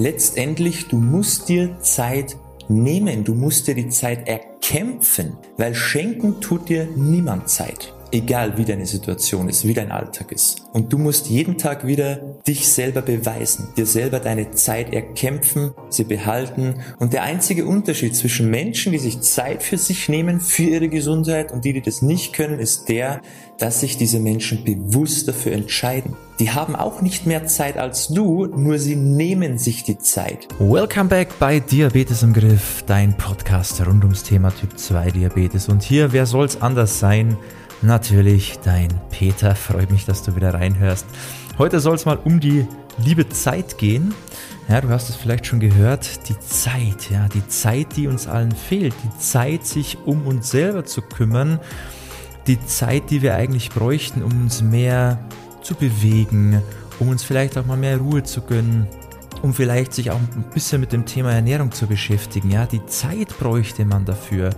letztendlich, du musst dir Zeit nehmen, du musst dir die Zeit erkämpfen, weil schenken tut dir niemand Zeit egal wie deine Situation ist, wie dein Alltag ist. Und du musst jeden Tag wieder dich selber beweisen, dir selber deine Zeit erkämpfen, sie behalten. Und der einzige Unterschied zwischen Menschen, die sich Zeit für sich nehmen, für ihre Gesundheit und die, die das nicht können, ist der, dass sich diese Menschen bewusst dafür entscheiden. Die haben auch nicht mehr Zeit als du, nur sie nehmen sich die Zeit. Welcome back bei Diabetes im Griff, dein Podcast rund ums Thema Typ 2 Diabetes. Und hier, wer soll's anders sein? Natürlich dein Peter. Freut mich, dass du wieder reinhörst. Heute soll es mal um die liebe Zeit gehen. Ja, du hast es vielleicht schon gehört, die Zeit, ja, die Zeit, die uns allen fehlt, die Zeit, sich um uns selber zu kümmern, die Zeit, die wir eigentlich bräuchten, um uns mehr zu bewegen, um uns vielleicht auch mal mehr Ruhe zu gönnen, um vielleicht sich auch ein bisschen mit dem Thema Ernährung zu beschäftigen. Ja, die Zeit bräuchte man dafür.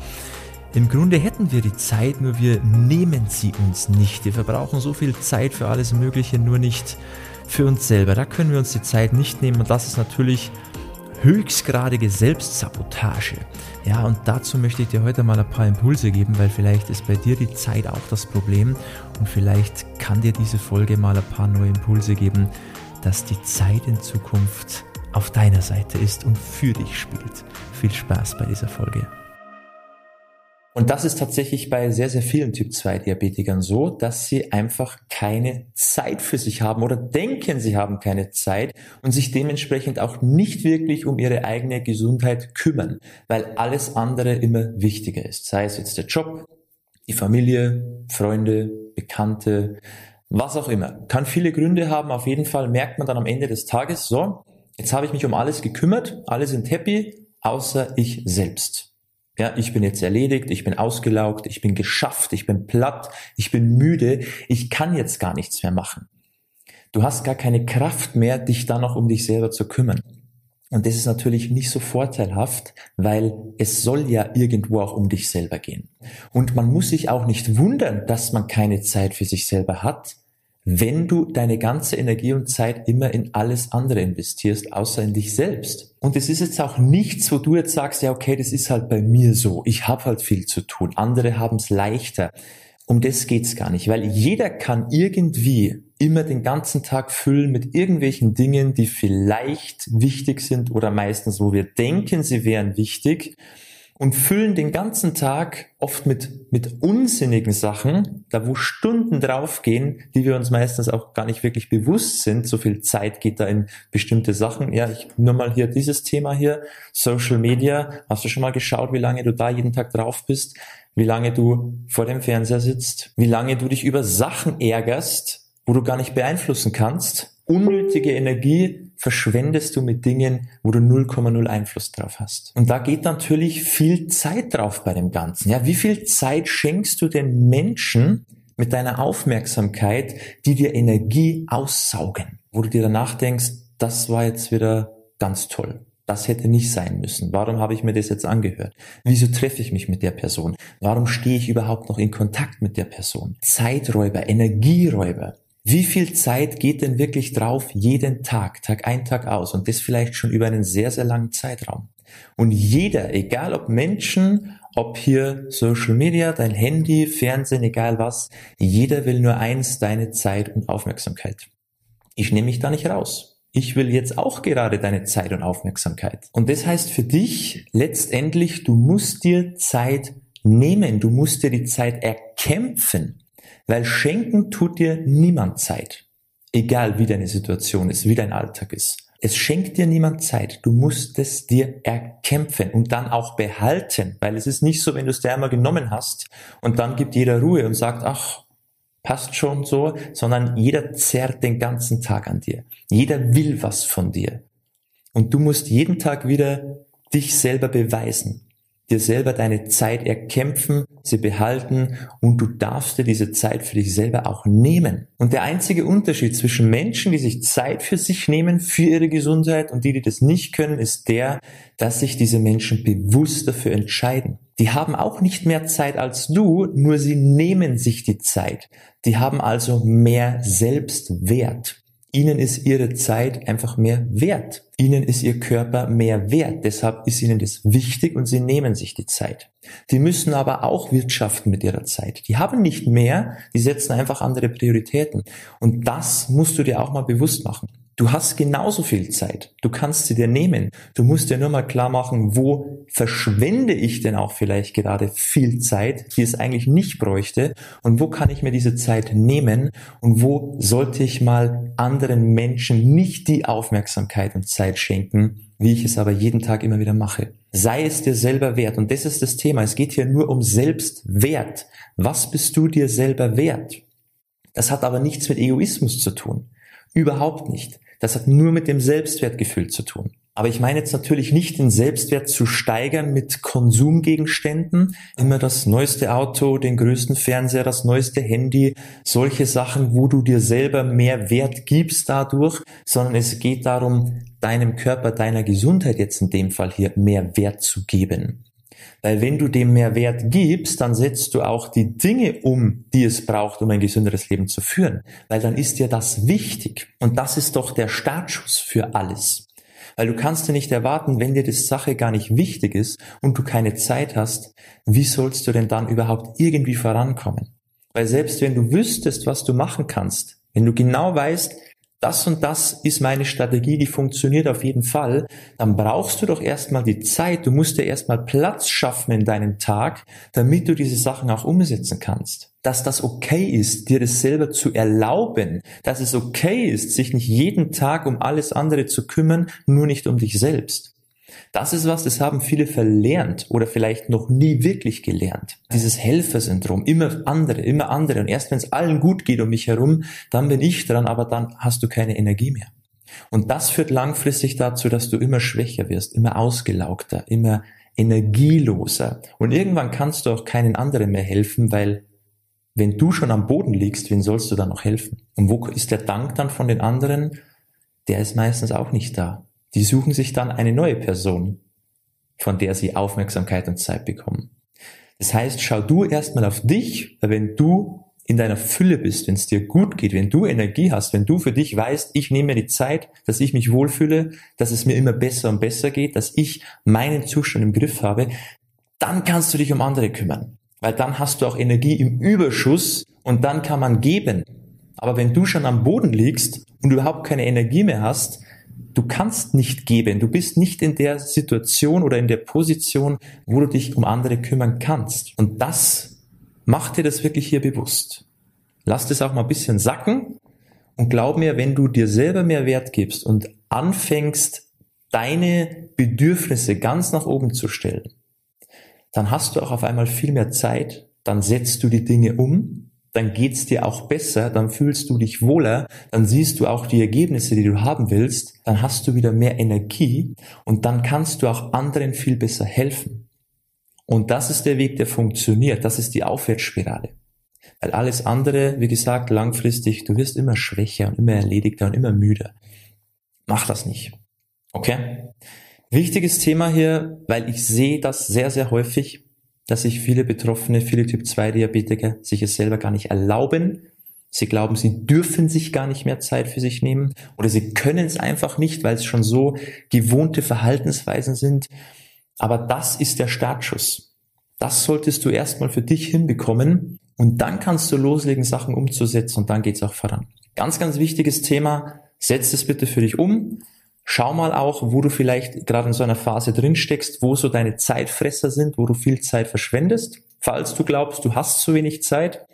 Im Grunde hätten wir die Zeit, nur wir nehmen sie uns nicht. Wir verbrauchen so viel Zeit für alles Mögliche, nur nicht für uns selber. Da können wir uns die Zeit nicht nehmen und das ist natürlich höchstgradige Selbstsabotage. Ja, und dazu möchte ich dir heute mal ein paar Impulse geben, weil vielleicht ist bei dir die Zeit auch das Problem und vielleicht kann dir diese Folge mal ein paar neue Impulse geben, dass die Zeit in Zukunft auf deiner Seite ist und für dich spielt. Viel Spaß bei dieser Folge. Und das ist tatsächlich bei sehr, sehr vielen Typ-2-Diabetikern so, dass sie einfach keine Zeit für sich haben oder denken, sie haben keine Zeit und sich dementsprechend auch nicht wirklich um ihre eigene Gesundheit kümmern, weil alles andere immer wichtiger ist. Sei es jetzt der Job, die Familie, Freunde, Bekannte, was auch immer. Kann viele Gründe haben. Auf jeden Fall merkt man dann am Ende des Tages, so, jetzt habe ich mich um alles gekümmert, alle sind happy, außer ich selbst. Ja, ich bin jetzt erledigt, ich bin ausgelaugt, ich bin geschafft, ich bin platt, ich bin müde, ich kann jetzt gar nichts mehr machen. Du hast gar keine Kraft mehr, dich dann noch um dich selber zu kümmern. Und das ist natürlich nicht so vorteilhaft, weil es soll ja irgendwo auch um dich selber gehen. Und man muss sich auch nicht wundern, dass man keine Zeit für sich selber hat, wenn du deine ganze Energie und Zeit immer in alles andere investierst, außer in dich selbst. Und es ist jetzt auch nichts, wo du jetzt sagst, ja, okay, das ist halt bei mir so. Ich habe halt viel zu tun. Andere haben es leichter. Um das geht's gar nicht, weil jeder kann irgendwie immer den ganzen Tag füllen mit irgendwelchen Dingen, die vielleicht wichtig sind oder meistens, wo wir denken, sie wären wichtig und füllen den ganzen Tag oft mit, mit unsinnigen Sachen, da wo Stunden draufgehen, die wir uns meistens auch gar nicht wirklich bewusst sind. So viel Zeit geht da in bestimmte Sachen. Ja, ich nur mal hier dieses Thema hier, Social Media. Hast du schon mal geschaut, wie lange du da jeden Tag drauf bist? Wie lange du vor dem Fernseher sitzt? Wie lange du dich über Sachen ärgerst, wo du gar nicht beeinflussen kannst? Unnötige Energie verschwendest du mit Dingen, wo du 0,0 Einfluss drauf hast. Und da geht natürlich viel Zeit drauf bei dem Ganzen. Ja, wie viel Zeit schenkst du den Menschen mit deiner Aufmerksamkeit, die dir Energie aussaugen? Wo du dir danach denkst, das war jetzt wieder ganz toll. Das hätte nicht sein müssen. Warum habe ich mir das jetzt angehört? Wieso treffe ich mich mit der Person? Warum stehe ich überhaupt noch in Kontakt mit der Person? Zeiträuber, Energieräuber. Wie viel Zeit geht denn wirklich drauf jeden Tag, Tag ein, Tag aus und das vielleicht schon über einen sehr, sehr langen Zeitraum? Und jeder, egal ob Menschen, ob hier Social Media, dein Handy, Fernsehen, egal was, jeder will nur eins, deine Zeit und Aufmerksamkeit. Ich nehme mich da nicht raus. Ich will jetzt auch gerade deine Zeit und Aufmerksamkeit. Und das heißt für dich letztendlich, du musst dir Zeit nehmen, du musst dir die Zeit erkämpfen. Weil schenken tut dir niemand Zeit. Egal wie deine Situation ist, wie dein Alltag ist. Es schenkt dir niemand Zeit. Du musst es dir erkämpfen und dann auch behalten, weil es ist nicht so, wenn du es dir einmal genommen hast und dann gibt jeder Ruhe und sagt, ach, passt schon so, sondern jeder zerrt den ganzen Tag an dir. Jeder will was von dir. Und du musst jeden Tag wieder dich selber beweisen dir selber deine Zeit erkämpfen, sie behalten und du darfst dir diese Zeit für dich selber auch nehmen. Und der einzige Unterschied zwischen Menschen, die sich Zeit für sich nehmen, für ihre Gesundheit und die, die das nicht können, ist der, dass sich diese Menschen bewusst dafür entscheiden. Die haben auch nicht mehr Zeit als du, nur sie nehmen sich die Zeit. Die haben also mehr Selbstwert. Ihnen ist Ihre Zeit einfach mehr wert. Ihnen ist Ihr Körper mehr wert. Deshalb ist Ihnen das wichtig und Sie nehmen sich die Zeit. Die müssen aber auch wirtschaften mit ihrer Zeit. Die haben nicht mehr, die setzen einfach andere Prioritäten. Und das musst du dir auch mal bewusst machen. Du hast genauso viel Zeit. Du kannst sie dir nehmen. Du musst dir nur mal klar machen, wo verschwende ich denn auch vielleicht gerade viel Zeit, die es eigentlich nicht bräuchte und wo kann ich mir diese Zeit nehmen und wo sollte ich mal anderen Menschen nicht die Aufmerksamkeit und Zeit schenken, wie ich es aber jeden Tag immer wieder mache. Sei es dir selber wert. Und das ist das Thema. Es geht hier nur um Selbstwert. Was bist du dir selber wert? Das hat aber nichts mit Egoismus zu tun. Überhaupt nicht. Das hat nur mit dem Selbstwertgefühl zu tun. Aber ich meine jetzt natürlich nicht den Selbstwert zu steigern mit Konsumgegenständen. Immer das neueste Auto, den größten Fernseher, das neueste Handy, solche Sachen, wo du dir selber mehr Wert gibst dadurch, sondern es geht darum, deinem Körper, deiner Gesundheit jetzt in dem Fall hier mehr Wert zu geben. Weil wenn du dem mehr Wert gibst, dann setzt du auch die Dinge um, die es braucht, um ein gesünderes Leben zu führen. Weil dann ist dir das wichtig. Und das ist doch der Startschuss für alles. Weil du kannst dir nicht erwarten, wenn dir das Sache gar nicht wichtig ist und du keine Zeit hast, wie sollst du denn dann überhaupt irgendwie vorankommen? Weil selbst wenn du wüsstest, was du machen kannst, wenn du genau weißt, das und das ist meine Strategie, die funktioniert auf jeden Fall, dann brauchst du doch erstmal die Zeit, du musst dir erstmal Platz schaffen in deinem Tag, damit du diese Sachen auch umsetzen kannst. Dass das okay ist, dir das selber zu erlauben, dass es okay ist, sich nicht jeden Tag um alles andere zu kümmern, nur nicht um dich selbst. Das ist was, das haben viele verlernt oder vielleicht noch nie wirklich gelernt. Dieses Helfersyndrom, immer andere, immer andere. Und erst wenn es allen gut geht um mich herum, dann bin ich dran, aber dann hast du keine Energie mehr. Und das führt langfristig dazu, dass du immer schwächer wirst, immer ausgelaugter, immer energieloser. Und irgendwann kannst du auch keinen anderen mehr helfen, weil wenn du schon am Boden liegst, wen sollst du dann noch helfen? Und wo ist der Dank dann von den anderen? Der ist meistens auch nicht da. Die suchen sich dann eine neue Person, von der sie Aufmerksamkeit und Zeit bekommen. Das heißt, schau du erstmal auf dich, wenn du in deiner Fülle bist, wenn es dir gut geht, wenn du Energie hast, wenn du für dich weißt, ich nehme mir die Zeit, dass ich mich wohlfühle, dass es mir immer besser und besser geht, dass ich meinen Zustand im Griff habe, dann kannst du dich um andere kümmern. Weil dann hast du auch Energie im Überschuss und dann kann man geben. Aber wenn du schon am Boden liegst und überhaupt keine Energie mehr hast, Du kannst nicht geben. Du bist nicht in der Situation oder in der Position, wo du dich um andere kümmern kannst. Und das macht dir das wirklich hier bewusst. Lass das auch mal ein bisschen sacken und glaub mir, wenn du dir selber mehr Wert gibst und anfängst, deine Bedürfnisse ganz nach oben zu stellen, dann hast du auch auf einmal viel mehr Zeit, dann setzt du die Dinge um dann geht's dir auch besser, dann fühlst du dich wohler, dann siehst du auch die Ergebnisse, die du haben willst, dann hast du wieder mehr Energie und dann kannst du auch anderen viel besser helfen. Und das ist der Weg, der funktioniert. Das ist die Aufwärtsspirale. Weil alles andere, wie gesagt, langfristig, du wirst immer schwächer und immer erledigter und immer müder. Mach das nicht. Okay? Wichtiges Thema hier, weil ich sehe das sehr, sehr häufig dass sich viele Betroffene, viele Typ-2-Diabetiker sich es selber gar nicht erlauben. Sie glauben, sie dürfen sich gar nicht mehr Zeit für sich nehmen oder sie können es einfach nicht, weil es schon so gewohnte Verhaltensweisen sind. Aber das ist der Startschuss. Das solltest du erstmal für dich hinbekommen und dann kannst du loslegen, Sachen umzusetzen und dann geht's auch voran. Ganz, ganz wichtiges Thema. Setz es bitte für dich um. Schau mal auch, wo du vielleicht gerade in so einer Phase drin steckst, wo so deine Zeitfresser sind, wo du viel Zeit verschwendest. Falls du glaubst, du hast zu wenig Zeit,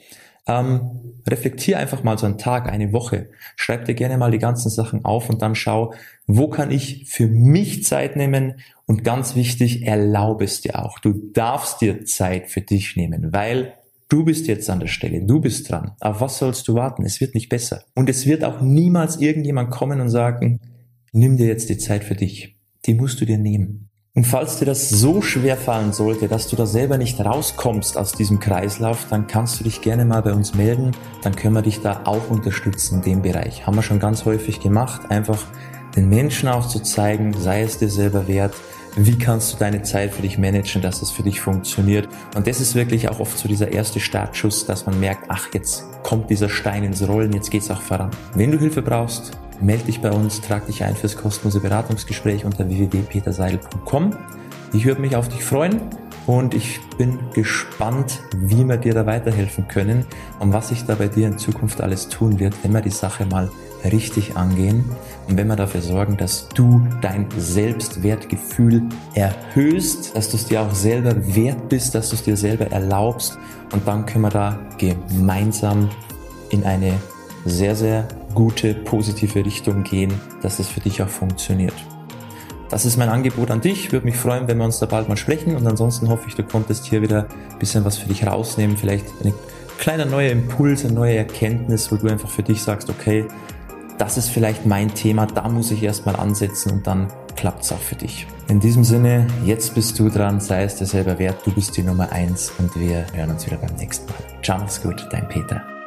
ähm, reflektier einfach mal so einen Tag, eine Woche. Schreib dir gerne mal die ganzen Sachen auf und dann schau, wo kann ich für mich Zeit nehmen und ganz wichtig, erlaube es dir auch. Du darfst dir Zeit für dich nehmen, weil Du bist jetzt an der Stelle, du bist dran. Auf was sollst du warten? Es wird nicht besser. Und es wird auch niemals irgendjemand kommen und sagen, nimm dir jetzt die Zeit für dich. Die musst du dir nehmen. Und falls dir das so schwer fallen sollte, dass du da selber nicht rauskommst aus diesem Kreislauf, dann kannst du dich gerne mal bei uns melden. Dann können wir dich da auch unterstützen in dem Bereich. Haben wir schon ganz häufig gemacht. Einfach den Menschen auch zu zeigen, sei es dir selber wert. Wie kannst du deine Zeit für dich managen, dass es für dich funktioniert? Und das ist wirklich auch oft so dieser erste Startschuss, dass man merkt, ach, jetzt kommt dieser Stein ins Rollen, jetzt geht's auch voran. Wenn du Hilfe brauchst, melde dich bei uns, trag dich ein fürs kostenlose Beratungsgespräch unter www.peterseidel.com. Ich würde mich auf dich freuen und ich bin gespannt, wie wir dir da weiterhelfen können und was sich da bei dir in Zukunft alles tun wird, wenn wir die Sache mal richtig angehen und wenn wir dafür sorgen, dass du dein Selbstwertgefühl erhöhst, dass du es dir auch selber wert bist, dass du es dir selber erlaubst und dann können wir da gemeinsam in eine sehr, sehr gute, positive Richtung gehen, dass es für dich auch funktioniert. Das ist mein Angebot an dich. Würde mich freuen, wenn wir uns da bald mal sprechen. Und ansonsten hoffe ich, du konntest hier wieder ein bisschen was für dich rausnehmen. Vielleicht ein kleiner neuer Impuls, eine neue Erkenntnis, wo du einfach für dich sagst, okay, das ist vielleicht mein Thema, da muss ich erstmal ansetzen und dann klappt es auch für dich. In diesem Sinne, jetzt bist du dran, sei es dir selber wert, du bist die Nummer eins und wir hören uns wieder beim nächsten Mal. Ciao, mach's gut, dein Peter.